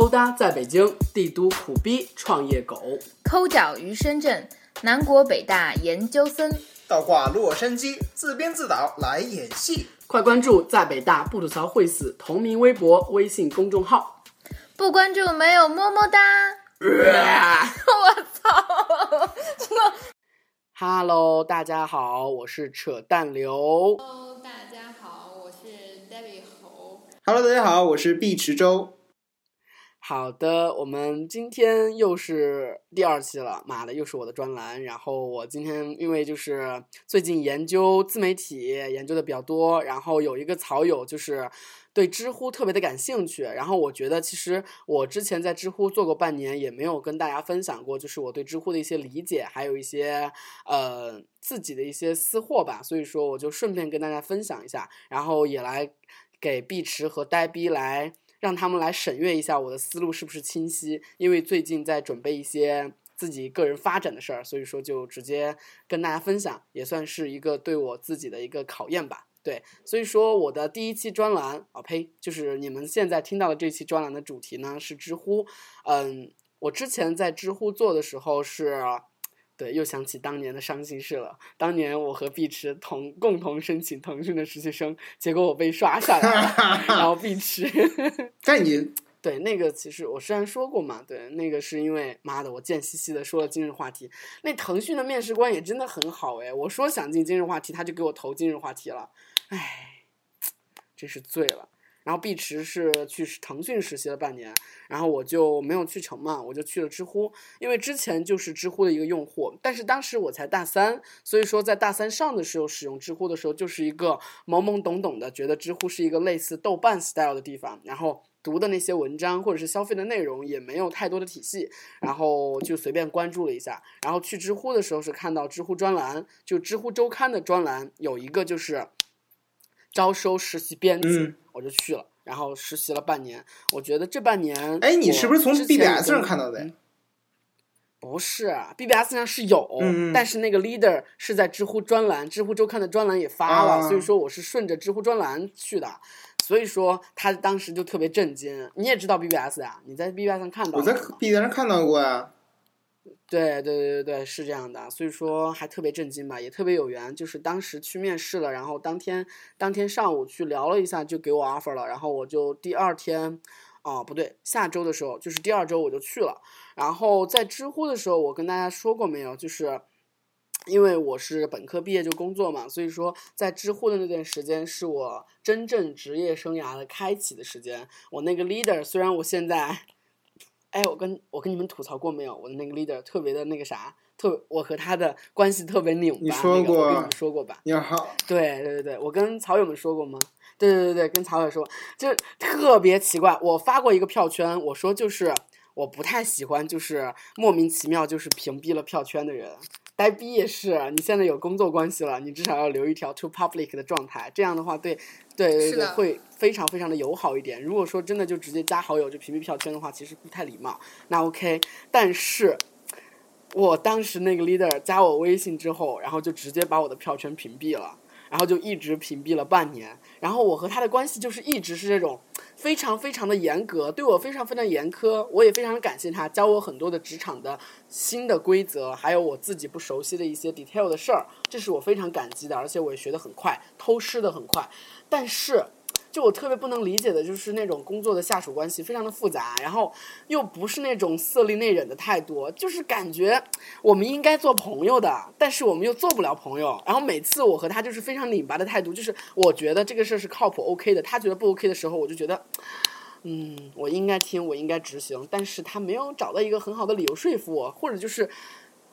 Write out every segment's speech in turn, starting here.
勾搭在北京，帝都苦逼创业狗。抠脚于深圳，南国北大研究生。倒挂洛杉矶，自编自导来演戏。快关注在北大不吐槽会死同名微博、微信公众号。不关注没有么么哒。我操！真的。Hello，大家好，我是扯淡刘。Hello，大家好，我是 David 猴。Hello，大家好，我是毕池洲。好的，我们今天又是第二期了，妈的，又是我的专栏。然后我今天因为就是最近研究自媒体研究的比较多，然后有一个草友就是对知乎特别的感兴趣。然后我觉得其实我之前在知乎做过半年，也没有跟大家分享过，就是我对知乎的一些理解，还有一些呃自己的一些私货吧。所以说我就顺便跟大家分享一下，然后也来给碧池和呆逼来。让他们来审阅一下我的思路是不是清晰，因为最近在准备一些自己个人发展的事儿，所以说就直接跟大家分享，也算是一个对我自己的一个考验吧。对，所以说我的第一期专栏啊呸，就是你们现在听到的这期专栏的主题呢是知乎。嗯，我之前在知乎做的时候是。对，又想起当年的伤心事了。当年我和碧池同共同申请腾讯的实习生，结果我被刷下来了，然后碧池。但你对那个其实我虽然说过嘛，对那个是因为妈的我贱兮兮的说了今日话题。那腾讯的面试官也真的很好哎，我说想进今日话题，他就给我投今日话题了，唉，真是醉了。然后碧池是去腾讯实习了半年，然后我就没有去成嘛，我就去了知乎，因为之前就是知乎的一个用户，但是当时我才大三，所以说在大三上的时候使用知乎的时候，就是一个懵懵懂懂的，觉得知乎是一个类似豆瓣 style 的地方，然后读的那些文章或者是消费的内容也没有太多的体系，然后就随便关注了一下，然后去知乎的时候是看到知乎专栏，就知乎周刊的专栏有一个就是。招收实习编辑，嗯我就去了，然后实习了半年。我觉得这半年，哎，你是不是从 BBS 上看到的？嗯不是，BBS 上是有，但是那个 leader 是在知乎专栏，知乎周刊的专栏也发了，啊所以说我是顺着知乎专栏去的，所以说他当时就特别震惊。你也知道 BBS 呀、你在 BBS 上看到我在 BBS 上看到过呀。对对对对对，是这样的，所以说还特别震惊吧，也特别有缘，就是当时去面试了，然后当天当天上午去聊了一下，就给我 offer 了，然后我就第二天，哦不对，下周的时候，就是第二周我就去了，然后在知乎的时候，我跟大家说过没有，就是。因为我是本科毕业就工作嘛，所以说在知乎的那段时间是我真正职业生涯的开启的时间。我那个 leader 虽然我现在哎，我跟我跟你们吐槽过没有？我的那个 leader 特别的那个啥，特我和他的关系特别拧巴。你说那个我跟过你们说过吧？你好，对对对对，我跟草友们说过吗？对对对对，跟曹友说，就是特别奇怪。我发过一个票圈，我说就是我不太喜欢，就是莫名其妙就是屏蔽了票圈的人。呆逼也是，你现在有工作关系了，你至少要留一条 to public 的状态，这样的话对对对对会非常非常的友好一点。如果说真的就直接加好友就屏蔽票圈的话，其实不太礼貌。那 OK，但是我当时那个 leader 加我微信之后，然后就直接把我的票圈屏蔽了。然后就一直屏蔽了半年，然后我和他的关系就是一直是这种非常非常的严格，对我非常非常严苛，我也非常感谢他教我很多的职场的新的规则，还有我自己不熟悉的一些 detail 的事儿，这是我非常感激的，而且我也学得很快，偷师的很快，但是。就我特别不能理解的就是那种工作的下属关系非常的复杂，然后又不是那种色厉内荏的态度，就是感觉我们应该做朋友的，但是我们又做不了朋友。然后每次我和他就是非常拧巴的态度，就是我觉得这个事儿是靠谱 OK 的，他觉得不 OK 的时候，我就觉得，嗯，我应该听，我应该执行，但是他没有找到一个很好的理由说服我，或者就是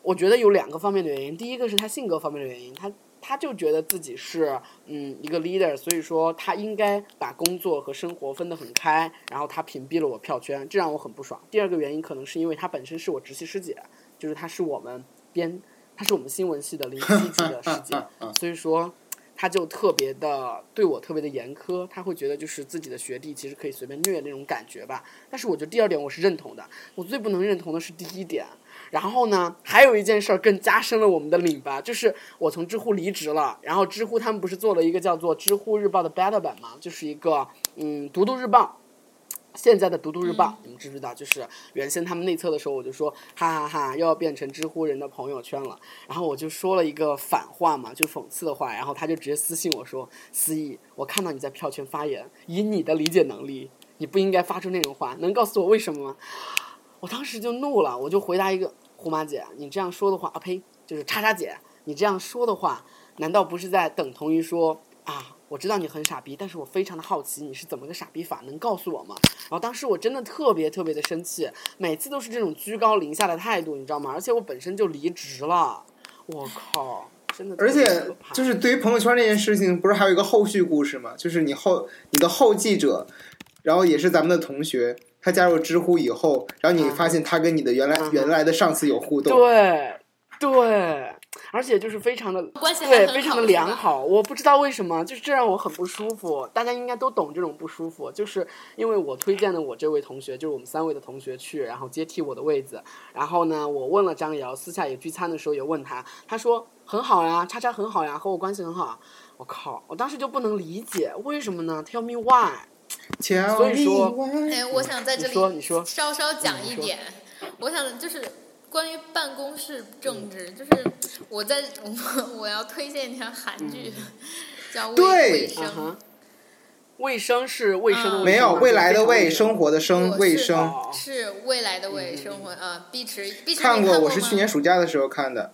我觉得有两个方面的原因，第一个是他性格方面的原因，他。他就觉得自己是嗯一个 leader，所以说他应该把工作和生活分得很开，然后他屏蔽了我票圈，这让我很不爽。第二个原因可能是因为他本身是我直系师姐，就是她是我们编，她是我们新闻系的零七级的师姐，所以说他就特别的对我特别的严苛，他会觉得就是自己的学弟其实可以随便虐那种感觉吧。但是我觉得第二点我是认同的，我最不能认同的是第一点。然后呢，还有一件事儿更加深了我们的拧巴，就是我从知乎离职了，然后知乎他们不是做了一个叫做知乎日报的 beta 版吗，就是一个嗯读读日报。现在的读读日报，你们知不知道？就是原先他们内测的时候，我就说哈哈哈，又要变成知乎人的朋友圈了。然后我就说了一个反话嘛，就讽刺的话，然后他就直接私信我说：“思义，我看到你在票圈发言，以你的理解能力，你不应该发出那种话，能告诉我为什么吗？”我当时就怒了，我就回答一个：“胡马姐，你这样说的话，啊呸，就是叉叉姐，你这样说的话，难道不是在等同于说啊？”我知道你很傻逼，但是我非常的好奇你是怎么个傻逼法，能告诉我吗？然后当时我真的特别特别的生气，每次都是这种居高临下的态度，你知道吗？而且我本身就离职了，我靠，真的。而且就是对于朋友圈那件事情，不是还有一个后续故事吗？就是你后你的后继者，然后也是咱们的同学，他加入知乎以后，然后你发现他跟你的原来原来的上司有互动，对对。而且就是非常的对，非常的良好。我不知道为什么，就是这让我很不舒服。大家应该都懂这种不舒服，就是因为我推荐了我这位同学，就是我们三位的同学去，然后接替我的位子。然后呢，我问了张瑶，私下也聚餐的时候也问他，他说很好呀，叉叉很好呀，和我关系很好。我靠，我当时就不能理解为什么呢？Tell me why。所以说，哎，我想在这里说，你说，稍稍讲一点，我想就是。关于办公室政治，就是我在我我要推荐一条韩剧，叫《卫生》。卫生是卫生的没有未来的卫生活的生卫生。是未来的卫生活啊！碧池碧池看过，我是去年暑假的时候看的。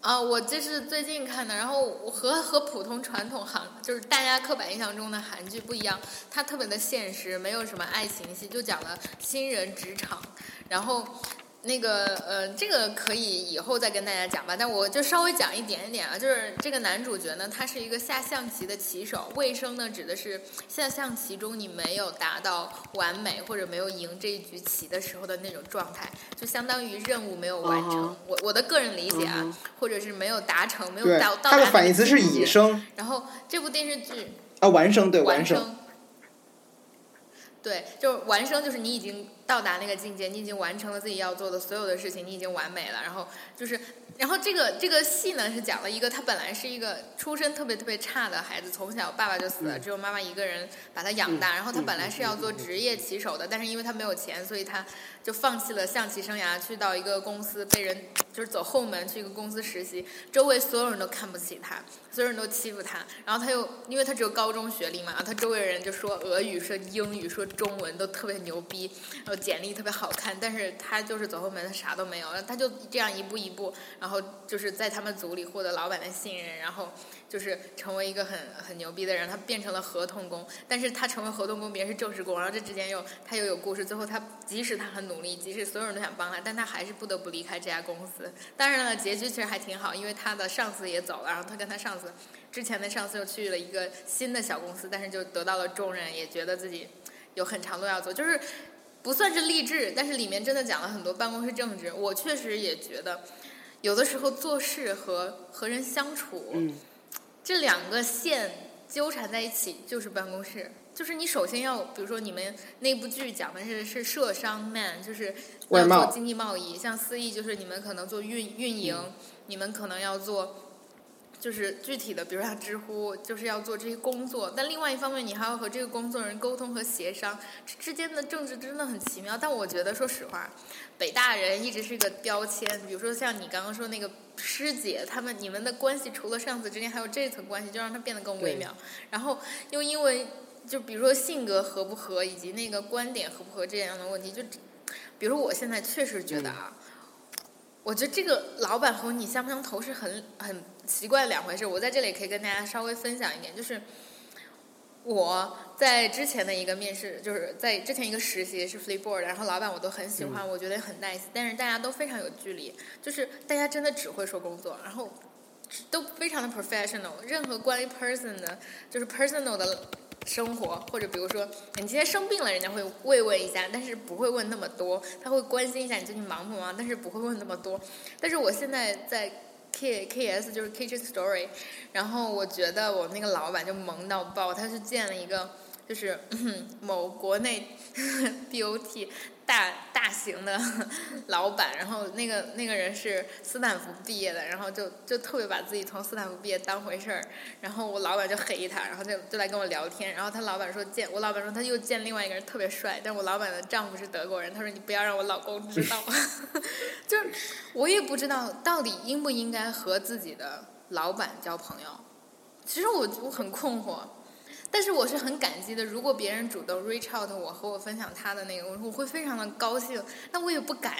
啊，我这是最近看的，然后和和普通传统韩就是大家刻板印象中的韩剧不一样，它特别的现实，没有什么爱情戏，就讲了新人职场，然后。那个呃，这个可以以后再跟大家讲吧，但我就稍微讲一点点啊，就是这个男主角呢，他是一个下象棋的棋手，卫生呢指的是下象棋中你没有达到完美或者没有赢这一局棋的时候的那种状态，就相当于任务没有完成。我我的个人理解啊，或者是没有达成，没有到到达。他的反义词是已生。然后这部电视剧啊，完生对完生。对，就是完生，就是你已经到达那个境界，你已经完成了自己要做的所有的事情，你已经完美了。然后就是，然后这个这个戏呢是讲了一个他本来是一个出身特别特别差的孩子，从小爸爸就死了，只有妈妈一个人把他养大。然后他本来是要做职业棋手的，但是因为他没有钱，所以他就放弃了象棋生涯，去到一个公司被人就是走后门去一个公司实习，周围所有人都看不起他。所有人都欺负他，然后他又因为他只有高中学历嘛，他周围人就说俄语、说英语、说中文都特别牛逼，简历特别好看，但是他就是走后门，他啥都没有，他就这样一步一步，然后就是在他们组里获得老板的信任，然后就是成为一个很很牛逼的人，他变成了合同工，但是他成为合同工，别人是正式工，然后这之间又他又有故事，最后他即使他很努力，即使所有人都想帮他，但他还是不得不离开这家公司。当然了，结局其实还挺好，因为他的上司也走了，然后他跟他上司。之前的上司又去了一个新的小公司，但是就得到了重任，也觉得自己有很长路要走，就是不算是励志，但是里面真的讲了很多办公室政治。我确实也觉得，有的时候做事和和人相处，这两个线纠缠在一起就是办公室。就是你首先要，比如说你们那部剧讲的是是社商 man，就是要做经济贸易，像思义就是你们可能做运运营，你们可能要做。就是具体的，比如像知乎，就是要做这些工作。但另外一方面，你还要和这个工作人沟通和协商，这之间的政治真的很奇妙。但我觉得，说实话，北大人一直是一个标签。比如说像你刚刚说那个师姐，他们你们的关系除了上司之间，还有这层关系，就让它变得更微妙。然后又因为，就比如说性格合不合，以及那个观点合不合这样的问题，就比如我现在确实觉得啊。我觉得这个老板和你相不相投是很很奇怪的两回事。我在这里可以跟大家稍微分享一点，就是我在之前的一个面试，就是在之前一个实习是 Flipboard，然后老板我都很喜欢，我觉得很 nice，但是大家都非常有距离，就是大家真的只会说工作，然后都非常的 professional，任何关于 person 的，就是 personal 的。生活，或者比如说你今天生病了，人家会慰问一下，但是不会问那么多。他会关心一下你最近忙不忙，但是不会问那么多。但是我现在在 K K S 就是 Kitchen Story，然后我觉得我那个老板就萌到爆，他是建了一个就是 某国内 DOT 大大型的 老板，然后那个那个人是斯坦福毕业的，然后就就特别把自己从斯坦福毕业当回事儿，然后我老板就黑他，然后就就来跟我聊天，然后他老板说见我老板说他又见另外一个人特别帅，但我老板的丈夫是德国人，他说你不要让我老公知道，就是我也不知道到底应不应该和自己的老板交朋友，其实我我很困惑。但是我是很感激的，如果别人主动 reach out 我和我分享他的那个，我我会非常的高兴。那我也不敢，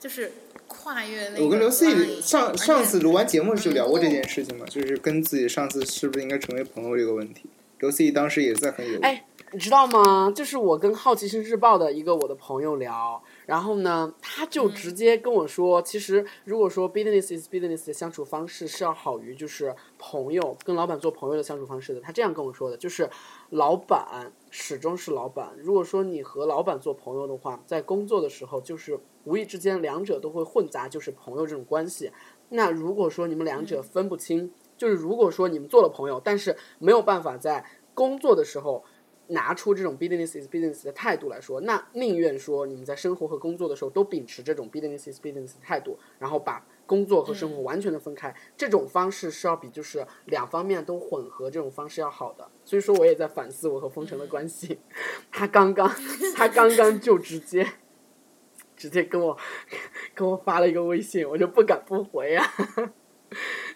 就是跨越那个。我跟刘思雨雨上上次录完节目就聊过这件事情嘛，就是跟自己上次是不是应该成为朋友这个问题。刘思雨当时也在很犹豫。哎，你知道吗？就是我跟《好奇心日报》的一个我的朋友聊。然后呢，他就直接跟我说，其实如果说 business is business 的相处方式是要好于就是朋友跟老板做朋友的相处方式的。他这样跟我说的，就是老板始终是老板。如果说你和老板做朋友的话，在工作的时候就是无意之间两者都会混杂，就是朋友这种关系。那如果说你们两者分不清，就是如果说你们做了朋友，但是没有办法在工作的时候。拿出这种 business is business 的态度来说，那宁愿说你们在生活和工作的时候都秉持这种 business is business 的态度，然后把工作和生活完全的分开，这种方式是要比就是两方面都混合这种方式要好的。所以说我也在反思我和封城的关系，他刚刚他刚刚就直接直接跟我跟我发了一个微信，我就不敢不回啊。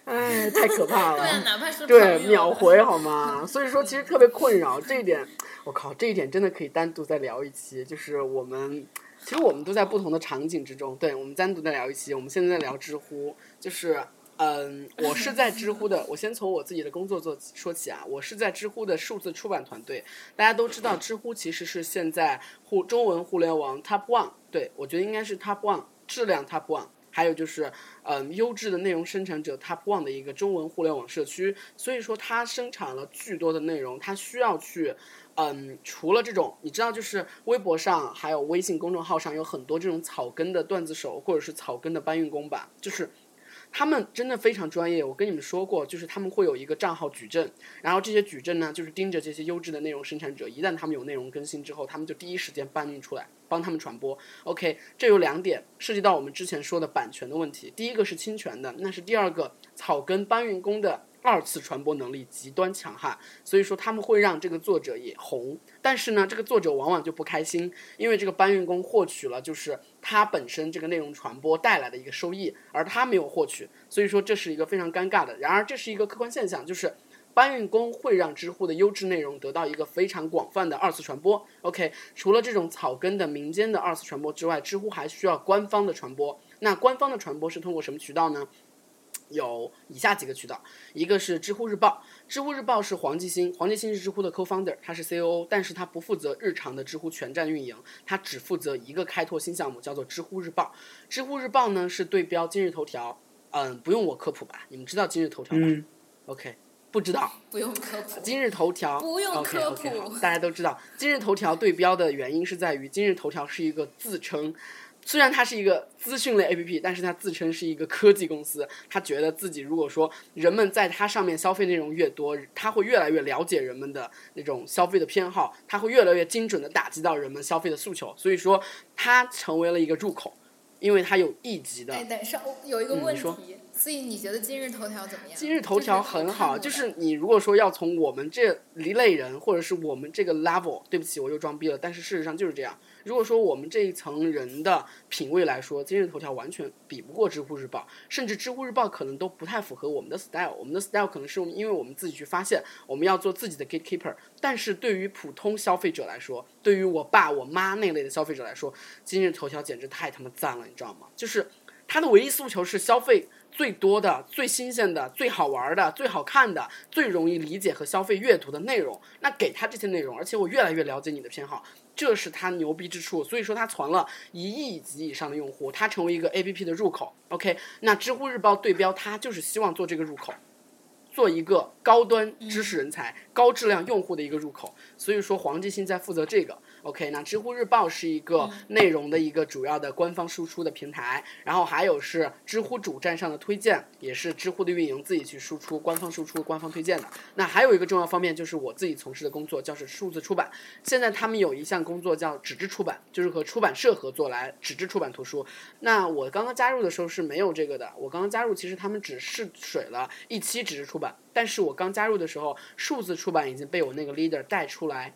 哎，太可怕了！对，哪怕是对秒回好吗？所以说，其实特别困扰这一点。我靠，这一点真的可以单独再聊一期。就是我们，其实我们都在不同的场景之中。对，我们单独再聊一期。我们现在在聊知乎，就是嗯，我是在知乎的。我先从我自己的工作做说起啊，我是在知乎的数字出版团队。大家都知道，知乎其实是现在互中文互联网 top one。对我觉得应该是 top one，质量 top one。还有就是，嗯，优质的内容生产者 Top One 的一个中文互联网社区，所以说它生产了巨多的内容，它需要去，嗯，除了这种，你知道，就是微博上还有微信公众号上有很多这种草根的段子手或者是草根的搬运工吧，就是。他们真的非常专业，我跟你们说过，就是他们会有一个账号矩阵，然后这些矩阵呢，就是盯着这些优质的内容生产者，一旦他们有内容更新之后，他们就第一时间搬运出来，帮他们传播。OK，这有两点涉及到我们之前说的版权的问题，第一个是侵权的，那是第二个草根搬运工的。二次传播能力极端强悍，所以说他们会让这个作者也红，但是呢，这个作者往往就不开心，因为这个搬运工获取了就是它本身这个内容传播带来的一个收益，而它没有获取，所以说这是一个非常尴尬的。然而这是一个客观现象，就是搬运工会让知乎的优质内容得到一个非常广泛的二次传播。OK，除了这种草根的民间的二次传播之外，知乎还需要官方的传播。那官方的传播是通过什么渠道呢？有以下几个渠道，一个是知乎日报，知乎日报是黄继新，黄继新是知乎的 co-founder，他是 COO，但是他不负责日常的知乎全站运营，他只负责一个开拓新项目，叫做知乎日报。知乎日报呢是对标今日头条，嗯，不用我科普吧？你们知道今日头条吗？OK，不知道，不用科普。今日头条不用科普，大家都知道，今日头条对标的原因是在于今日头条是一个自称。虽然它是一个资讯类 APP，但是它自称是一个科技公司。他觉得自己如果说人们在它上面消费内容越多，他会越来越了解人们的那种消费的偏好，他会越来越精准的打击到人们消费的诉求。所以说，它成为了一个入口，因为它有一级的。哎，等下有一个问题，所以你觉得今日头条怎么样？今日头条很好，就是你如果说要从我们这一类人，或者是我们这个 level，对不起，我又装逼了，但是事实上就是这样。如果说我们这一层人的品味来说，今日头条完全比不过知乎日报，甚至知乎日报可能都不太符合我们的 style。我们的 style 可能是因为我们自己去发现，我们要做自己的 gatekeeper。但是对于普通消费者来说，对于我爸我妈那类的消费者来说，今日头条简直太他妈赞了，你知道吗？就是他的唯一诉求是消费。最多的、最新鲜的、最好玩的、最好看的、最容易理解和消费阅读的内容，那给他这些内容，而且我越来越了解你的偏好，这是他牛逼之处。所以说他攒了一亿级以上的用户，他成为一个 A P P 的入口。OK，那知乎日报对标他就是希望做这个入口，做一个高端知识人才、高质量用户的一个入口。所以说黄继新在负责这个。OK，那知乎日报是一个内容的一个主要的官方输出的平台，然后还有是知乎主站上的推荐，也是知乎的运营自己去输出、官方输出、官方推荐的。那还有一个重要方面就是我自己从事的工作，叫是数字出版。现在他们有一项工作叫纸质出版，就是和出版社合作来纸质出版图书。那我刚刚加入的时候是没有这个的，我刚刚加入其实他们只试水了一期纸质出版，但是我刚加入的时候，数字出版已经被我那个 leader 带出来。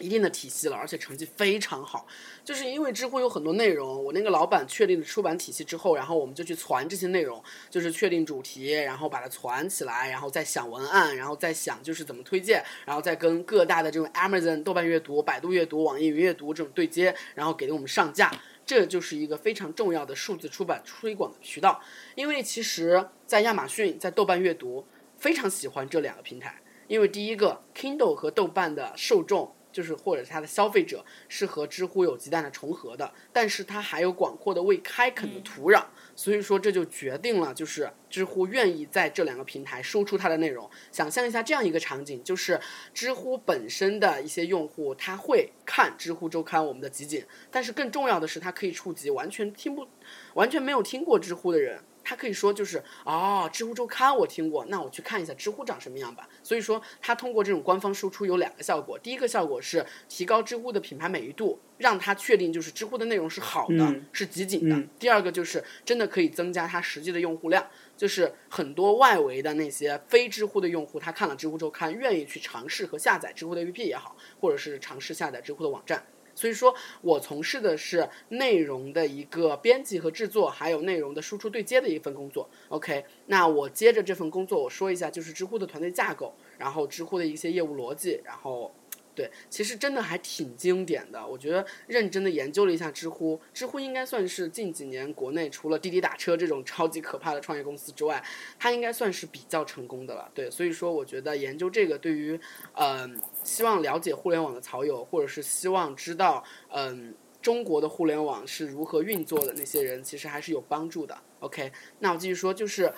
一定的体系了，而且成绩非常好，就是因为知乎有很多内容，我那个老板确定了出版体系之后，然后我们就去传这些内容，就是确定主题，然后把它传起来，然后再想文案，然后再想就是怎么推荐，然后再跟各大的这种 Amazon、豆瓣阅读、百度阅读、网易云阅读这种对接，然后给我们上架，这就是一个非常重要的数字出版推广的渠道。因为其实，在亚马逊、在豆瓣阅读非常喜欢这两个平台，因为第一个 Kindle 和豆瓣的受众。就是或者它的消费者是和知乎有极大的重合的，但是它还有广阔的未开垦的土壤，所以说这就决定了，就是知乎愿意在这两个平台输出它的内容。想象一下这样一个场景，就是知乎本身的一些用户他会看知乎周刊我们的集锦，但是更重要的是，它可以触及完全听不、完全没有听过知乎的人。他可以说就是哦，知乎周刊我听过，那我去看一下知乎长什么样吧。所以说，他通过这种官方输出有两个效果。第一个效果是提高知乎的品牌美誉度，让他确定就是知乎的内容是好的，是集锦的。第二个就是真的可以增加他实际的用户量，就是很多外围的那些非知乎的用户，他看了知乎周刊，愿意去尝试和下载知乎的 APP 也好，或者是尝试下载知乎的网站。所以说我从事的是内容的一个编辑和制作，还有内容的输出对接的一份工作。OK，那我接着这份工作，我说一下就是知乎的团队架构，然后知乎的一些业务逻辑，然后。对，其实真的还挺经典的。我觉得认真的研究了一下知乎，知乎应该算是近几年国内除了滴滴打车这种超级可怕的创业公司之外，它应该算是比较成功的了。对，所以说我觉得研究这个对于，嗯，希望了解互联网的草友，或者是希望知道，嗯，中国的互联网是如何运作的那些人，其实还是有帮助的。OK，那我继续说，就是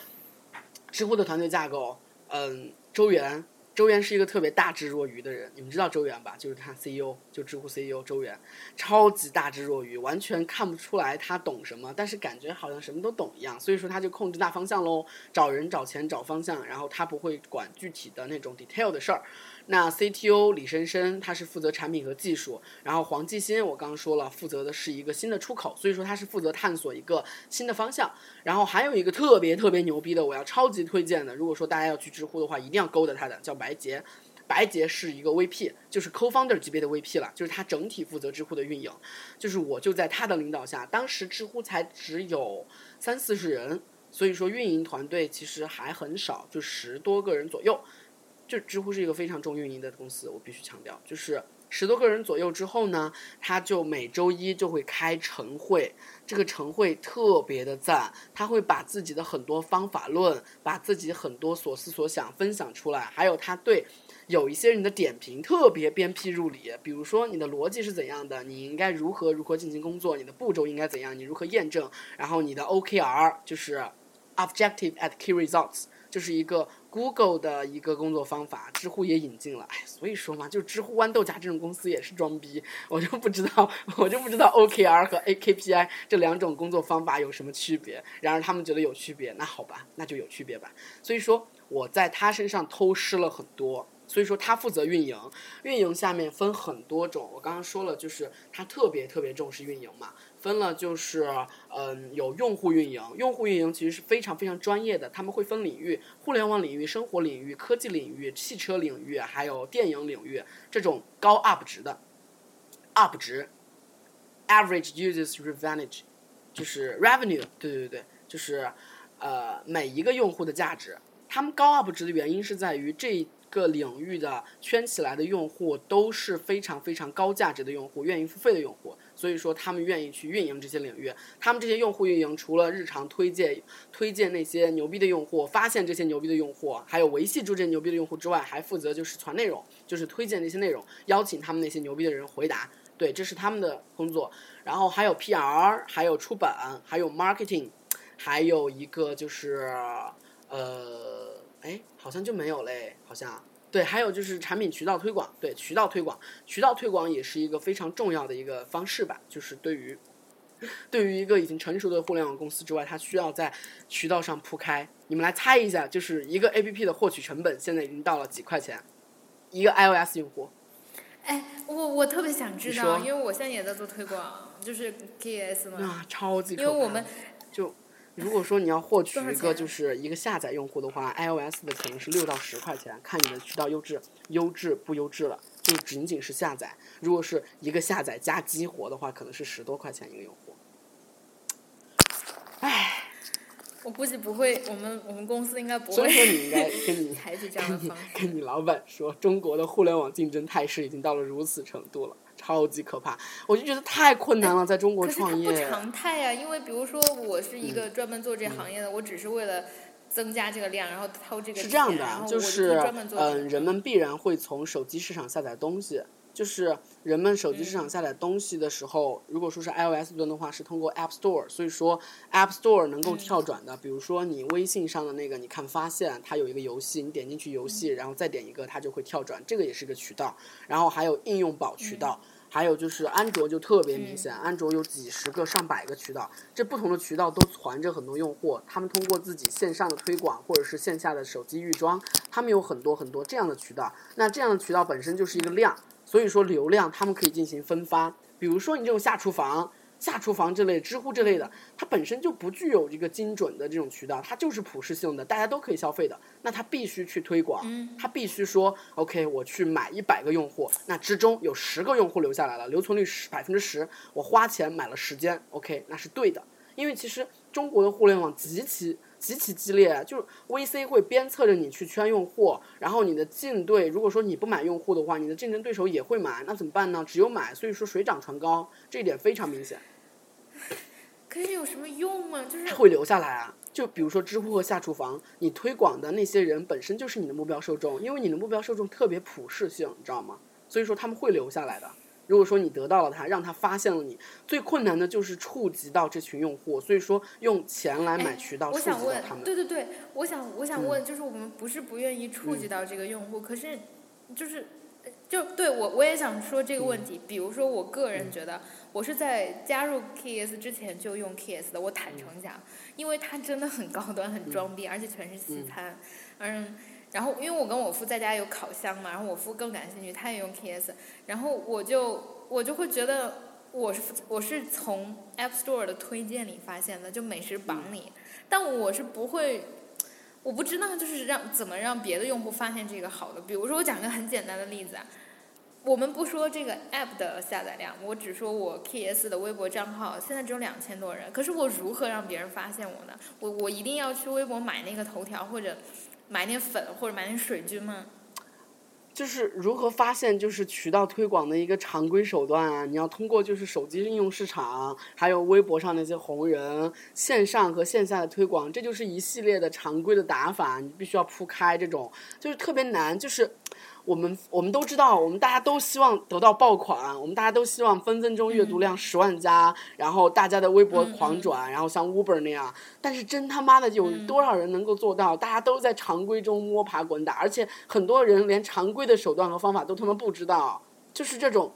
知乎的团队架构，嗯，周源。周元是一个特别大智若愚的人，你们知道周元吧？就是他 CEO，就知乎 CEO 周元，超级大智若愚，完全看不出来他懂什么，但是感觉好像什么都懂一样。所以说他就控制大方向喽，找人、找钱、找方向，然后他不会管具体的那种 detail 的事儿。那 CTO 李深深他是负责产品和技术，然后黄继新我刚刚说了，负责的是一个新的出口，所以说他是负责探索一个新的方向。然后还有一个特别特别牛逼的，我要超级推荐的，如果说大家要去知乎的话，一定要勾搭他的，叫白洁。白洁是一个 VP，就是 Co-founder 级别的 VP 了，就是他整体负责知乎的运营。就是我就在他的领导下，当时知乎才只有三四十人，所以说运营团队其实还很少，就十多个人左右。就知乎是一个非常重运营的公司，我必须强调，就是十多个人左右之后呢，他就每周一就会开晨会，这个晨会特别的赞，他会把自己的很多方法论，把自己很多所思所想分享出来，还有他对有一些人的点评特别鞭辟入里，比如说你的逻辑是怎样的，你应该如何如何进行工作，你的步骤应该怎样，你如何验证，然后你的 OKR 就是 Objective at Key Results。就是一个 Google 的一个工作方法，知乎也引进了，哎，所以说嘛，就知乎豌豆荚这种公司也是装逼，我就不知道，我就不知道 OKR 和 AKPI 这两种工作方法有什么区别。然而他们觉得有区别，那好吧，那就有区别吧。所以说我在他身上偷师了很多。所以说他负责运营，运营下面分很多种，我刚刚说了，就是他特别特别重视运营嘛。分了就是，嗯，有用户运营，用户运营其实是非常非常专业的，他们会分领域，互联网领域、生活领域、科技领域、汽车领域，还有电影领域这种高 UP 值的 UP 值，Average Users Revenue，就是 Revenue，对对对，就是呃每一个用户的价值，他们高 UP 值的原因是在于这。个领域的圈起来的用户都是非常非常高价值的用户，愿意付费的用户，所以说他们愿意去运营这些领域。他们这些用户运营，除了日常推荐推荐那些牛逼的用户，发现这些牛逼的用户，还有维系住这些牛逼的用户之外，还负责就是传内容，就是推荐那些内容，邀请他们那些牛逼的人回答。对，这是他们的工作。然后还有 PR，还有出版，还有 marketing，还有一个就是呃。哎，好像就没有嘞，好像，对，还有就是产品渠道推广，对渠道推广，渠道推广也是一个非常重要的一个方式吧。就是对于对于一个已经成熟的互联网公司之外，它需要在渠道上铺开。你们来猜一下，就是一个 A P P 的获取成本现在已经到了几块钱？一个 iOS 用户，哎，我我特别想知道，因为我现在也在做推广，就是 KS 嘛，啊，超级。因为我们就如果说你要获取一个就是一个下载用户的话，iOS 的可能是六到十块钱，看你的渠道优质优质不优质了。就仅仅是下载，如果是一个下载加激活的话，可能是十多块钱一个用户。唉，我估计不会，我们我们公司应该不会所以说你应该跟你采取这样的跟你方式。跟你老板说，中国的互联网竞争态势已经到了如此程度了，超级可怕。我就觉得太困难了，在中国可是它不。常态呀、因为比如说我是一个专门做这行业的，我只是为了增加这个量，然后掏这个是这样的，就是嗯、人们必然会从手机市场下载东西。就是人们手机市嗯场下载东西的时候，如果说是 iOS 端的话，是通过 App Store，所以说 App Store 能够嗯跳转的。比如说你微信上的那个，你看发现它有一个游戏，你点进去游戏，嗯然后再点一个，它就会跳转，这个也是个渠道。然后还有应用宝渠道。嗯还有就是安卓就特别明显，安卓有几十个、上百个渠道，这不同的渠道都攒着很多用户，他们通过自己线上的推广或者是线下的手机预装，他们有很多很多这样的渠道。那这样的渠道本身就是一个量，所以说流量他们可以进行分发。比如说你这种下厨房、下厨房这类、知乎这类的，它本身就不具有一个精准的这种渠道，它就是普适性的，大家都可以消费的。那它必须去推广，它必须说 OK，我去买一百个用户，那之中有十个用户留下来了，留存率十百分之十，我花钱买了时间，OK，那是对的。因为其实中国的互联网极其极其激烈，就是 VC 会鞭策着你去圈用户，然后你的竞对，如果说你不买用户的话，你的竞争对手也会买，那怎么办呢？只有买，所以说水涨船高，这一点非常明显，可是有什么用吗？就是它会留下来啊。就比如说知乎和下厨房，你推广的那些人本身就是你的目标受众，因为你的目标受众特别普适性，你知道吗？所以说他们会留下来的。如果说你得到了他，让他发现了你，最困难的就是触及到这群用户，所以说用钱来买渠道触及我想问到他们。，对对对，我想我想嗯问，就是我们不是不愿意触及到这个用户，可是就是就对我我也想说这个问嗯题。比如说，我个人觉得，我是在加入 KS 之前就用 KS 的，我坦诚讲，因为它真的很高端、很装逼，而且全是西餐，嗯。然后，因为我跟我夫在家有烤箱嘛，然后我夫更感兴趣，他也用 KS，然后我就我就会觉得我是我是从 App Store 的推荐里发现的，就美食榜里，但我是不会，我不知道就是让怎么让别的用户发现这个好的。比如说，我讲个很简单的例子啊，我们不说这个 App 的下载量，我只说我 KS 的微博账号现在只有两千多人，可是我如何让别人发现我呢？我我一定要去微博买那个头条或者买点粉或者买点水军吗？就是如何发现就是渠道推广的一个常规手段啊！你要通过就是手机应用市场，还有微博上那些红人，线上和线下的推广，这就是一系列的常规的打法，你必须要铺开这种，就是特别难，就是。我们我们都知道，我们大家都希望得到爆款，我们大家都希望分分钟阅读量十万加，然后大家的微博狂转，然后像 Uber 那样。但是真他妈的有多少人能够做到？大家都在常规中摸爬滚打，而且很多人连常规的手段和方法都他妈不知道，就是这种。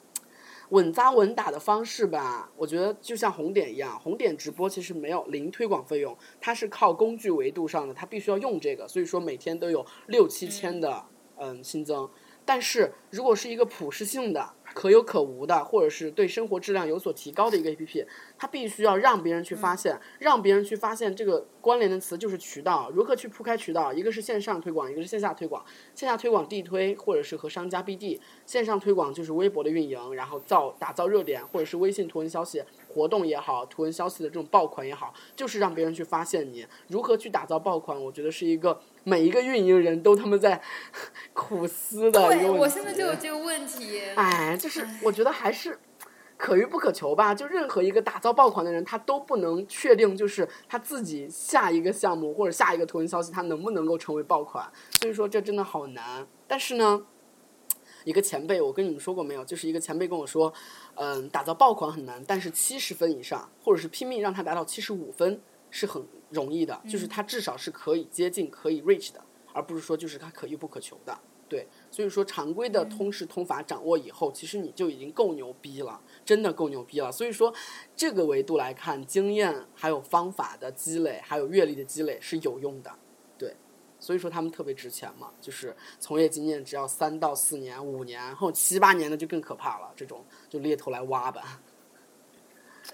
稳扎稳打的方式吧，我觉得就像红点一样，红点直播其实没有零推广费用，它是靠工具维度上的，它必须要用这个，所以说每天都有六七千的嗯新增。但是如果是一个普适性的、可有可无的，或者是对生活质量有所提高的一个 APP，它必须要让别人去发现，让别人去发现这个关联的词就是渠道，如何去铺开渠道？一个是线上推广，一个是线下推广。线下推广地推，或者是和商家 BD；线上推广就是微博的运营，然后造打造热点，或者是微信图文消息活动也好，图文消息的这种爆款也好，就是让别人去发现你。如何去打造爆款？我觉得是一个每一个运营人都他们在苦思的对，我现在就有这个问题。哎，就是我觉得还是可遇不可求吧。就任何一个打造爆款的人，他都不能确定，就是他自己下一个项目或者下一个图文消息，他能不能够成为爆款。所以说这真的好难。但是呢。一个前辈，我跟你们说过没有？就是一个前辈跟我说，嗯，打造爆款很难，但是七十分以上，或者是拼命让他达到七十五分是很容易的，就是它至少是可以接近、可以 reach 的，而不是说就是它可遇不可求的。对，所以说常规的通识通法掌握以后，其实你就已经够牛逼了，真的够牛逼了。所以说这个维度来看，经验还有方法的积累，还有阅历的积累是有用的，对。所以说他们特别值钱嘛，就是从业经验只要三到四年、五年后七八年的就更可怕了，这种就猎头来挖吧。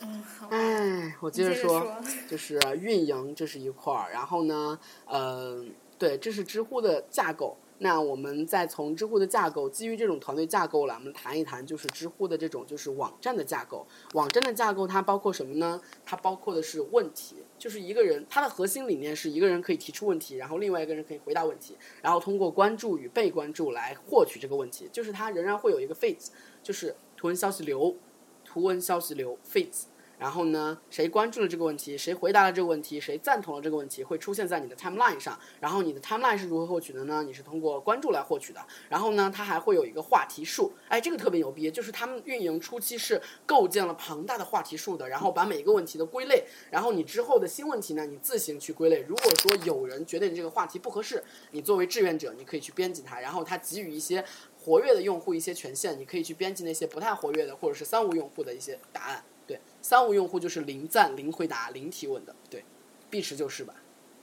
嗯，好。哎，我接着说，就是运营这是一块儿，然后呢，嗯，对，这是知乎的架构。那我们再从知乎的架构，基于这种团队架构来，我们谈一谈，就是知乎的这种就是网站的架构。网站的架构它包括什么呢？它包括的是问题，就是一个人它的核心理念是一个人可以提出问题，然后另外一个人可以回答问题，然后通过关注与被关注来获取这个问题。就是它仍然会有一个 feed，就是图文消息流，图文消息流 feeds。然后呢，谁关注了这个问题，谁回答了这个问题，谁赞同了这个问题，会出现在你的 timeline 上。然后你的 timeline 是如何获取的呢？你是通过关注来获取的。然后呢，它还会有一个话题树。哎，这个特别牛逼，就是他们运营初期是构建了庞大的话题树的，然后把每一个问题都归类。然后你之后的新问题呢，你自行去归类。如果说有人觉得你这个话题不合适，你作为志愿者，你可以去编辑它。然后它给予一些活跃的用户一些权限，你可以去编辑那些不太活跃的或者是三无用户的一些答案。对，三无用户就是零赞、零回答、零提问的。对，碧池就是吧？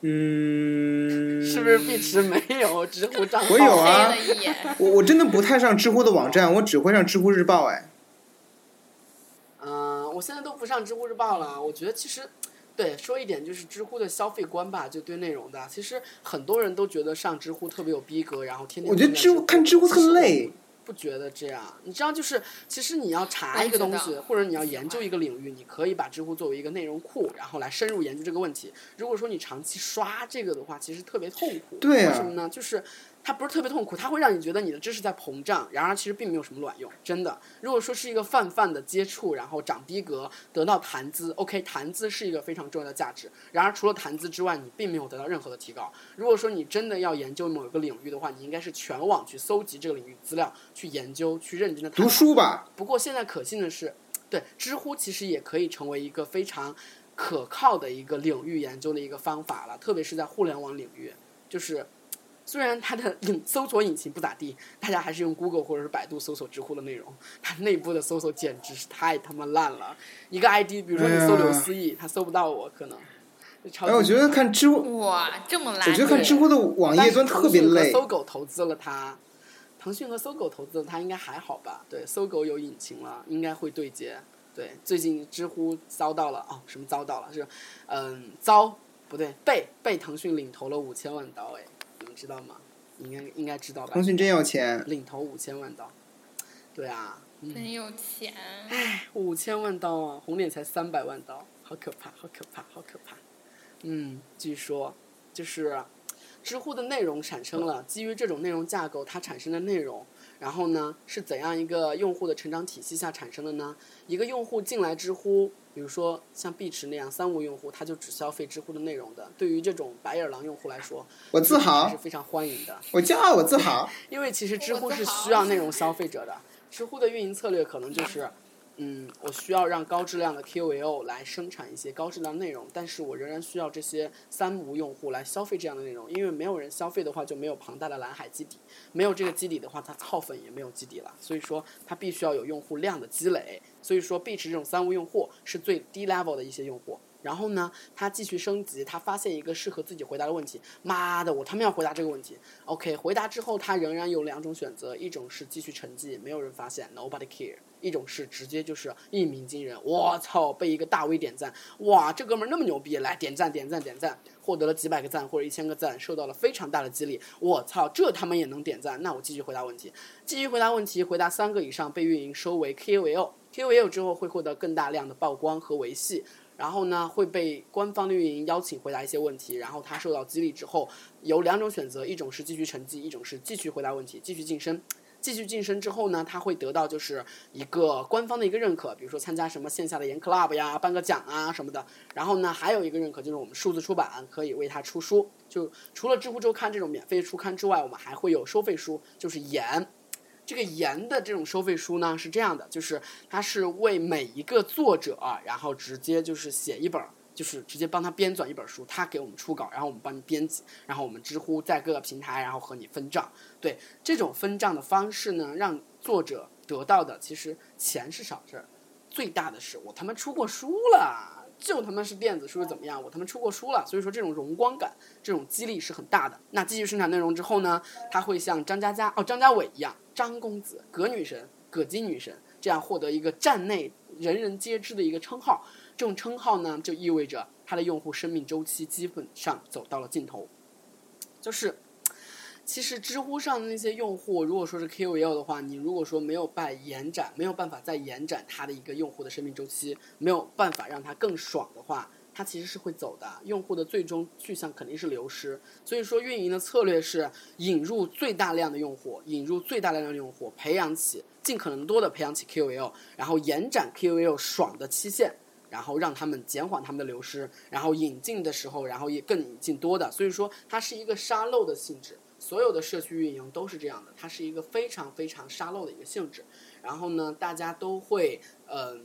嗯，是不是碧池没有知乎账号？我有啊，我我真的不太上知乎的网站，我只会上知乎日报。哎，嗯，我现在都不上知乎日报了。我觉得其实，对，说一点就是知乎的消费观吧，就对内容的，其实很多人都觉得上知乎特别有逼格，然后天天。我觉得知乎看知乎特累。不觉得这样？你知道，就是其实你要查一个东西，或者你要研究一个领域，你可以把知乎作为一个内容库，然后来深入研究这个问题。如果说你长期刷这个的话，其实特别痛苦。对为什么呢？就是。它不是特别痛苦，它会让你觉得你的知识在膨胀，然而其实并没有什么卵用，真的。如果说是一个泛泛的接触，然后长逼格，得到谈资，OK，谈资是一个非常重要的价值。然而除了谈资之外，你并没有得到任何的提高。如果说你真的要研究某一个领域的话，你应该是全网去搜集这个领域资料，去研究，去认真的读书吧。不过现在可信的是，对知乎其实也可以成为一个非常可靠的一个领域研究的一个方法了，特别是在互联网领域，就是。虽然它的引搜索引擎不咋地，大家还是用 Google 或者是百度搜索知乎的内容。它内部的搜索简直是太他妈烂了。一个 ID，比如说你搜刘思义，他搜不到我，可能。哎，我觉得看知乎哇这么烂。我觉得看知乎的网页端特别累。搜狗投资了它，腾讯和搜狗投资了它应该还好吧？对，搜狗有引擎了，应该会对接。对，最近知乎遭到了哦，什么遭到了？是嗯，遭不对，被被腾讯领投了五千万刀哎。知道吗？应该应该知道吧。腾讯真有钱，领头五千万刀，对啊，真有钱。唉，五千万刀啊，红脸才三百万刀，好可怕，好可怕，好可怕。嗯，据说就是知乎的内容产生了，基于这种内容架构，它产生的内容，然后呢是怎样一个用户的成长体系下产生的呢？一个用户进来知乎。比如说像碧池那样三无用户，他就只消费知乎的内容的。对于这种白眼狼用户来说，我自豪是非常欢迎的。我骄傲，我自豪。因为其实知乎是需要内容消费者的，知乎的运营策略可能就是。嗯，我需要让高质量的 KOL 来生产一些高质量内容，但是我仍然需要这些三无用户来消费这样的内容，因为没有人消费的话，就没有庞大的蓝海基底，没有这个基底的话，它操粉也没有基底了，所以说它必须要有用户量的积累，所以说 B 池这种三无用户是最低 level 的一些用户。然后呢，他继续升级，他发现一个适合自己回答的问题。妈的，我他妈要回答这个问题。OK，回答之后，他仍然有两种选择：一种是继续沉寂，没有人发现，Nobody care；一种是直接就是一鸣惊人。我操，被一个大 V 点赞，哇，这哥们儿那么牛逼，来点赞点赞点赞，获得了几百个赞或者一千个赞，受到了非常大的激励。我操，这他妈也能点赞？那我继续回答问题，继续回答问题，回答三个以上被运营收为 KOL，KOL 之后会获得更大量的曝光和维系。然后呢，会被官方的运营邀请回答一些问题，然后他受到激励之后，有两种选择，一种是继续成绩，一种是继续回答问题，继续晋升。继续晋升之后呢，他会得到就是一个官方的一个认可，比如说参加什么线下的研 club 呀，颁个奖啊什么的。然后呢，还有一个认可就是我们数字出版可以为他出书，就除了知乎周刊这种免费出刊之外，我们还会有收费书，就是研。这个研的这种收费书呢是这样的，就是它是为每一个作者，然后直接就是写一本就是直接帮他编纂一本书，他给我们出稿，然后我们帮你编辑，然后我们知乎在各个平台，然后和你分账。对这种分账的方式呢，让作者得到的其实钱是小事儿，最大的是我他妈出过书了，就他妈是电子书怎么样？我他妈出过书了，所以说这种荣光感、这种激励是很大的。那继续生产内容之后呢，他会像张嘉佳哦张家伟一样，张公子、葛女神、葛金女神这样获得一个站内人人皆知的一个称号。这种称号呢，就意味着它的用户生命周期基本上走到了尽头。就是，其实知乎上的那些用户，如果说是 KOL 的话，你如果说没有办延展，没有办法再延展它的一个用户的生命周期，没有办法让它更爽的话，它其实是会走的。用户的最终去向肯定是流失。所以说，运营的策略是引入最大量的用户，引入最大量的用户，培养起尽可能多的培养起 KOL，然后延展 KOL 爽的期限。然后让他们减缓他们的流失，然后引进的时候，然后也更引进多的，所以说它是一个沙漏的性质。所有的社区运营都是这样的，它是一个非常非常沙漏的一个性质。然后呢，大家都会，嗯、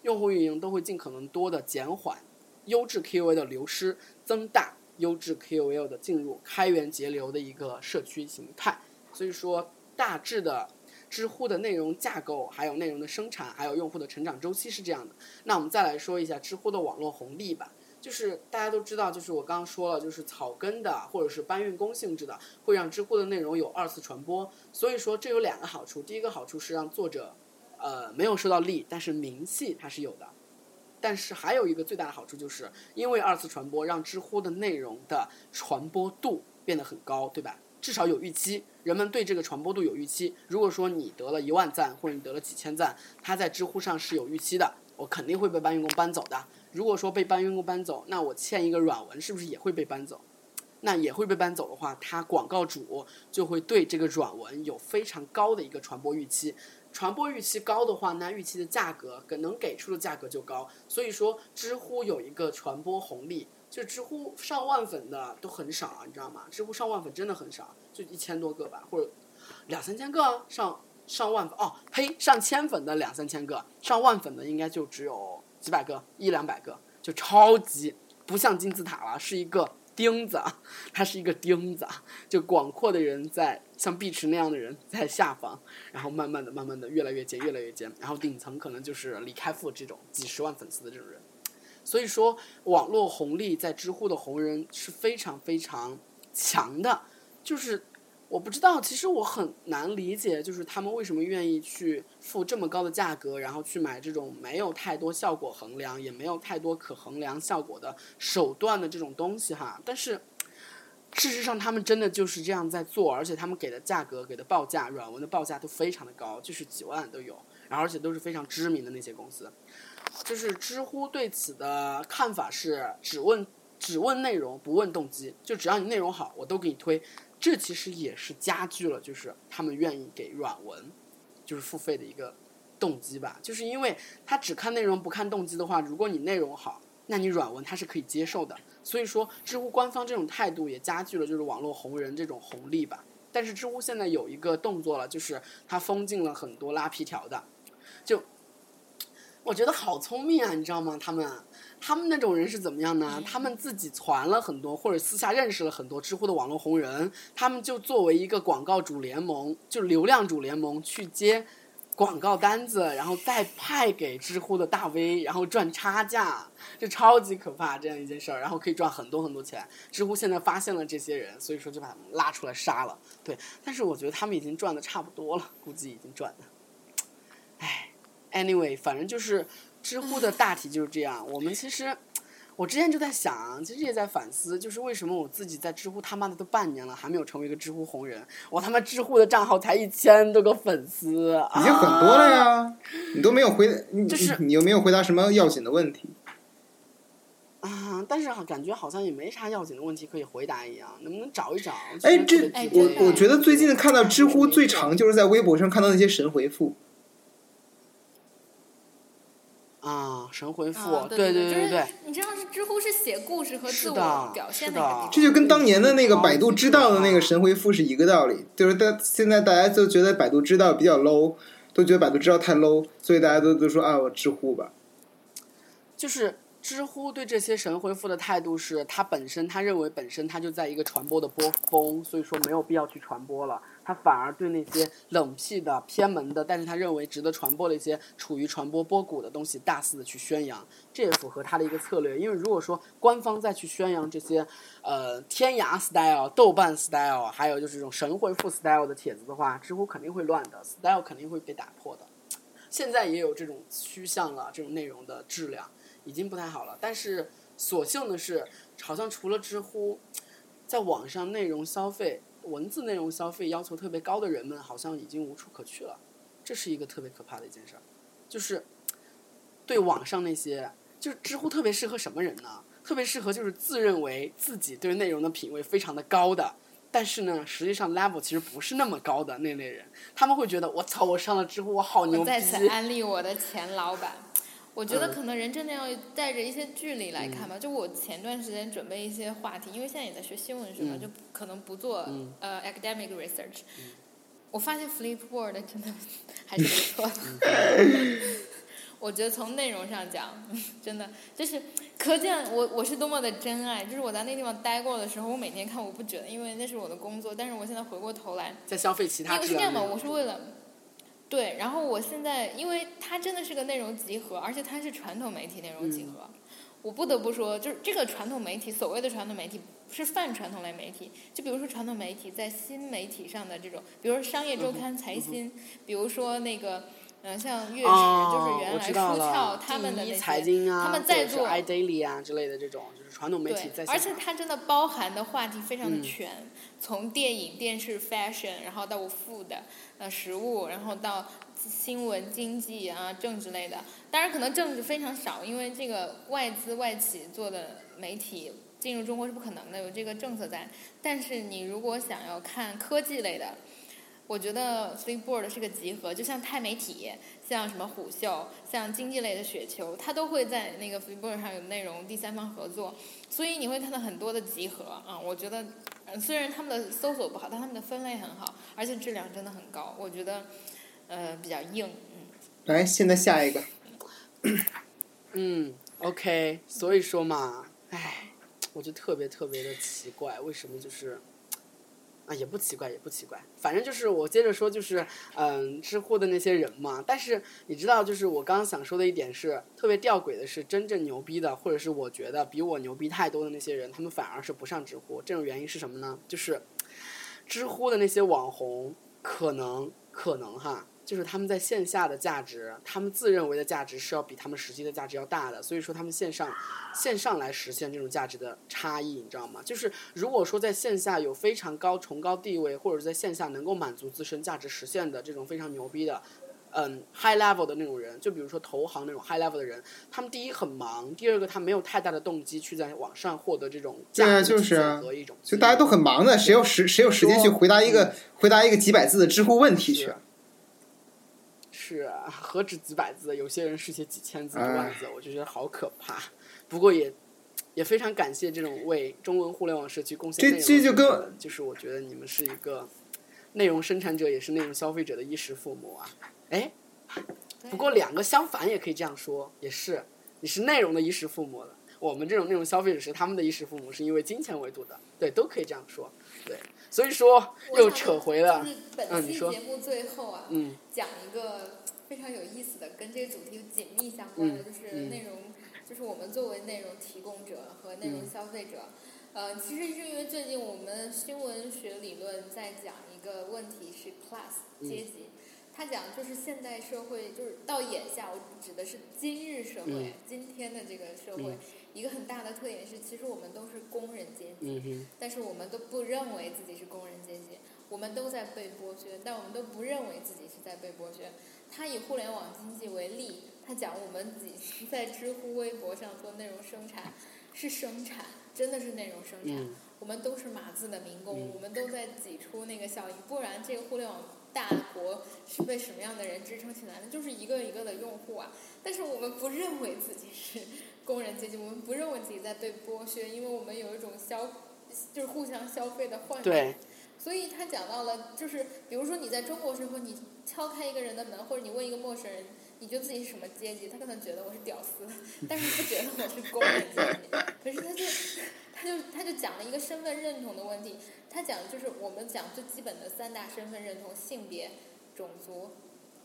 用户运营都会尽可能多的减缓优质 KOL 的流失，增大优质 KOL 的进入，开源节流的一个社区形态。所以说，大致的知乎的内容架构，还有内容的生产，还有用户的成长周期是这样的。那我们再来说一下知乎的网络红利吧。就是大家都知道，就是我刚刚说了，就是草根的或者是搬运工性质的，会让知乎的内容有二次传播。所以说这有两个好处，第一个好处是让作者，呃，没有收到利，但是名气它是有的。但是还有一个最大的好处，就是因为二次传播，让知乎的内容的传播度变得很高，对吧？至少有预期，人们对这个传播度有预期。如果说你得了一万赞，或者你得了几千赞，它在知乎上是有预期的，我肯定会被搬运工搬走的。如果说被搬运工搬走，那我欠一个软文是不是也会被搬走？那也会被搬走的话，它广告主就会对这个软文有非常高的一个传播预期。传播预期高的话，那预期的价格跟能给出的价格就高。所以说，知乎有一个传播红利，就知乎上万粉的都很少，你知道吗？知乎上万粉真的很少，就一千多个吧，或者两三千个啊上上万粉哦，呸，上千粉的两三千个，上万粉的应该就只有几百个，一两百个，就超级不像金字塔了，是一个钉子啊，它是一个钉子啊，就广阔的人在像碧池那样的人在下方，然后慢慢的、慢慢的越来越尖、越来越尖，然后顶层可能就是李开复这种几十万粉丝的这种人。所以说，网络红利在知乎的红人是非常非常强的，就是我不知道，其实我很难理解，就是他们为什么愿意去付这么高的价格，然后去买这种没有太多效果衡量，也没有太多可衡量效果的手段的这种东西哈。但是事实上，他们真的就是这样在做，而且他们给的价格、给的报价、软文的报价都非常的高，就是几万都有，然后而且都是非常知名的那些公司。就是知乎对此的看法是只问只问内容不问动机，就只要你内容好，我都给你推。这其实也是加剧了，就是他们愿意给软文就是付费的一个动机吧。就是因为他只看内容不看动机的话，如果你内容好，那你软文它是可以接受的。所以说，知乎官方这种态度也加剧了就是网络红人这种红利吧。但是知乎现在有一个动作了，就是它封禁了很多拉皮条的，就我觉得好聪明啊，你知道吗？他们他们那种人是怎么样呢？他们自己传了很多，或者私下认识了很多知乎的网络红人，他们就作为一个广告主联盟，就流量主联盟去接广告单子，然后再派给知乎的大 V，然后赚差价，这超级可怕这样一件事儿，然后可以赚很多很多钱。知乎现在发现了这些人，所以说就把他们拉出来杀了。对，但是我觉得他们已经赚的差不多了，估计已经赚的。唉。Anyway，反正就是知乎的大体就是这样。我们其实，我之前就在想，其实也在反思，就是为什么我自己在知乎他妈的都半年了，还没有成为一个知乎红人。我他妈知乎的账号才一千多个粉丝，已经很多了呀，你都没有回，你就是你又没有回答什么要紧的问题。啊！但是好感觉好像也没啥要紧的问题可以回答一样，能不能找一找？哎，这哎我我觉得最近看到知乎最长就是在微博上看到那些神回复，啊，神回复，啊，对对对对就是，你知道是知乎是写故事和自我表现是的。这就跟当年的那个百度知道的那个神回复是一个道理，就是大现在大家就觉得百度知道比较 low，都觉得百度知道太 low，所以大家都都说啊我知乎吧。就是知乎对这些神回复的态度是，他本身他认为本身他就在一个传播的波峰，所以说没有必要去传播了。他反而对那些冷僻的、偏门的，但是他认为值得传播的一些处于传播波谷的东西，大肆的去宣扬，这也符合他的一个策略。因为如果说官方再去宣扬这些，呃，天涯 style、豆瓣 style，还有就是这种神回复 style 的帖子的话，知乎肯定会乱的，style 肯定会被打破的。现在也有这种趋向了，这种内容的质量已经不太好了。但是所幸的是，好像除了知乎，在网上内容消费。文字内容消费要求特别高的人们，好像已经无处可去了，这是一个特别可怕的一件事儿。就是对网上那些，就是知乎特别适合什么人呢？特别适合就是自认为自己对内容的品味非常的高的，但是呢，实际上 level 其实不是那么高的那类人。他们会觉得我操，我上了知乎，我好牛逼！再次安利我的前老板。我觉得可能人真的要带着一些距离来看吧。就我前段时间准备一些话题，因为现在也在学新闻学嘛，就可能不做呃 academic research。我发现 Flipboard 真的还是不错的。我觉得从内容上讲，真的就是可见我我是多么的真爱。就是我在那地方待过的时候，我每天看我不觉得，因为那是我的工作。但是我现在回过头来，在消费其他。因为是这样的，我是为了。对，然后我现在，因为它真的是个内容集合，而且它是传统媒体内容集合，我不得不说，就是这个传统媒体，所谓的传统媒体是泛传统类媒体，就比如说传统媒体在新媒体上的这种，比如说商业周刊、财新，比如说那个，嗯，像月食，就是原来书翘他们的那些，他们在做 iDaily 啊之类的这种，就是传统媒体在。而且它真的包含的话题非常的全，从电影、电视、fashion，然后到 food。呃，食物，然后到新闻、经济啊、政治类的，当然可能政治非常少，因为这个外资外企做的媒体进入中国是不可能的，有这个政策在。但是你如果想要看科技类的，我觉得 Flipboard 是个集合，就像钛媒体，像什么虎嗅，像经济类的雪球，它都会在那个 Flipboard 上有内容，第三方合作，所以你会看到很多的集合啊，我觉得。虽然他们的搜索不好，但他们的分类很好，而且质量真的很高。我觉得，呃，比较硬。嗯。来，现在下一个。嗯，OK。所以说嘛，唉，我就特别特别的奇怪，为什么就是。啊，也不奇怪，也不奇怪，反正就是我接着说，就是嗯，知乎的那些人嘛。但是你知道，就是我刚刚想说的一点是，特别吊诡的是，真正牛逼的，或者是我觉得比我牛逼太多的那些人，他们反而是不上知乎。这种原因是什么呢？就是知乎的那些网红，可能，可能哈。就是他们在线下的价值，他们自认为的价值是要比他们实际的价值要大的，所以说他们线上线上来实现这种价值的差异，你知道吗？就是如果说在线下有非常高崇高地位，或者在线下能够满足自身价值实现的这种非常牛逼的，嗯，high level 的那种人，就比如说投行那种 high level 的人，他们第一很忙，第二个他没有太大的动机去在网上获得这种价值和一种，就大家都很忙的，谁有时谁有时间去回答一个回答一个几百字的知乎问题去？是，何止几百字？有些人是写几千字、几万字，我就觉得好可怕。不过也也非常感谢这种为中文互联网社区贡献内容。这这就跟就是我觉得你们是一个内容生产者，也是内容消费者的衣食父母啊。哎，不过两个相反也可以这样说，也是你是内容的衣食父母的，我们这种内容消费者是他们的衣食父母，是因为金钱为度的。对，都可以这样说。对。所以说又扯回了，嗯，你说。节目最后啊，讲一个非常有意思的，跟这个主题紧密相关的，就是内容，就是我们作为内容提供者和内容消费者，呃，其实是因为最近我们新闻学理论在讲一个问题是 class 阶级，他讲就是现代社会就是到眼下，我指的是今日社会，今天的这个社会。一个很大的特点是，其实我们都是工人阶级，但是我们都不认为自己是工人阶级，我们都在被剥削，但我们都不认为自己是在被剥削。他以互联网经济为例，他讲我们自己在知乎、微博上做内容生产，是生产，真的是内容生产。我们都是码字的民工，我们都在挤出那个效益，不然这个互联网大国是被什么样的人支撑起来的？就是一个一个的用户啊。但是我们不认为自己是。工人阶级，我们不认为自己在被剥削，因为我们有一种消，就是互相消费的幻觉。所以他讲到了，就是比如说你在中国时候，你敲开一个人的门，或者你问一个陌生人，你觉得自己是什么阶级？他可能觉得我是屌丝，但是不觉得我是工人阶级。可是他就，他就他就讲了一个身份认同的问题。他讲就是我们讲最基本的三大身份认同：性别、种族、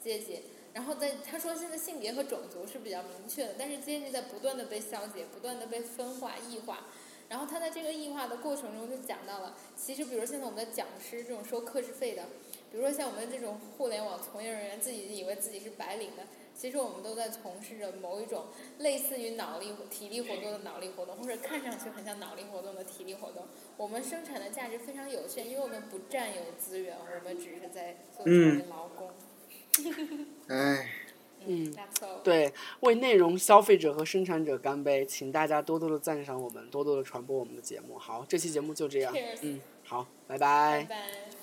阶级。然后在他说现在性别和种族是比较明确的，但是阶级在不断的被消解，不断的被分化、异化。然后他在这个异化的过程中就讲到了，其实比如现在我们的讲师这种收课时费的，比如说像我们这种互联网从业人员，自己以为自己是白领的。其实我们都在从事着某一种类似于脑力、体力活动的脑力活动，或者看上去很像脑力活动的体力活动。我们生产的价值非常有限，因为我们不占有资源，我们只是在做劳工。唉。嗯，对，为内容消费者和生产者干杯，请大家多多的赞赏我们，多多的传播我们的节目。好，这期节目就这样。嗯，好，拜拜。拜拜。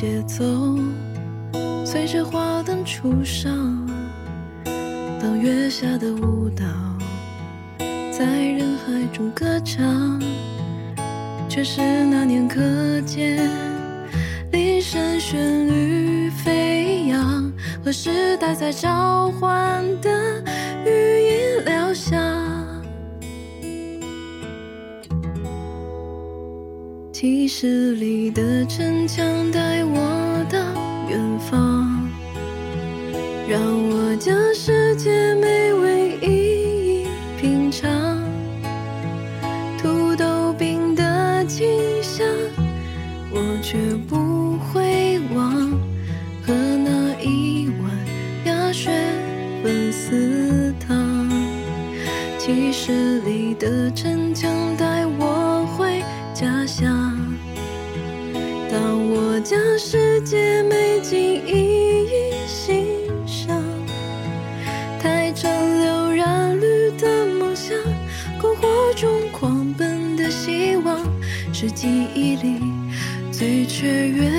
节奏。随着花灯初上，当月下的舞蹈在人海中歌唱，却是那年课间铃声旋律飞扬，和时代在召唤的语音疗响。其实却越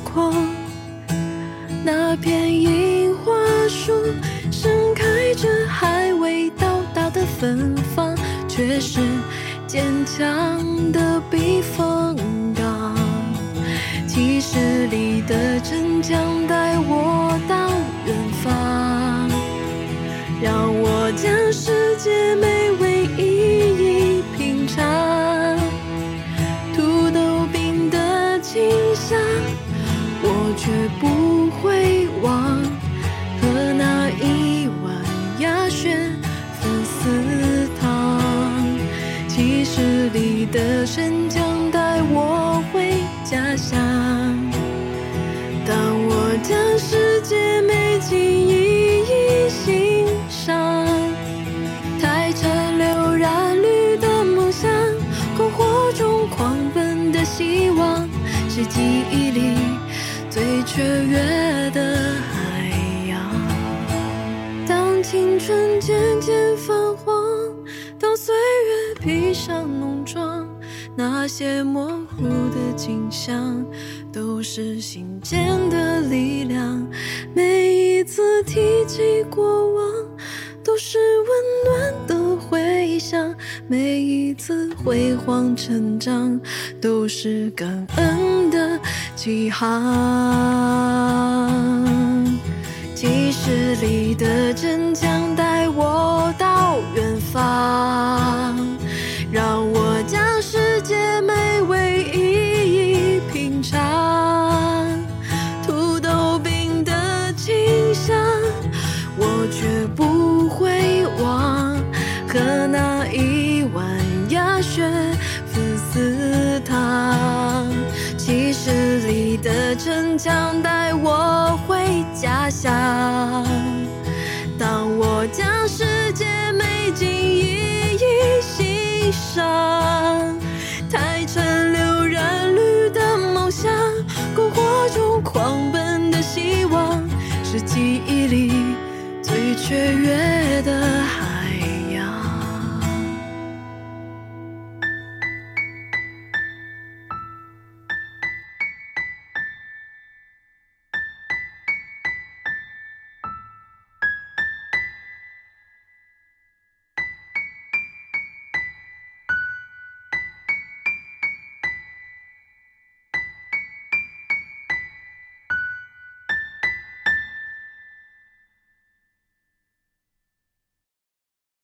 光，那片樱花树盛开着，还未到达的芬芳，却是坚强的避风港。几十里的城墙带我到远方，让我将世界美。却不会忘。喝那一碗鸭血粉丝汤，几十里的深。雀跃的海洋，当青春渐渐泛黄，当岁月披上浓妆，那些模糊的景象都是心间的力量，每一次提起过往。都是温暖的回响。每一次辉煌成长，都是感恩的起航。几十里的真上，太陈流染绿的梦想，篝火中狂奔的希望，是记忆里最雀跃。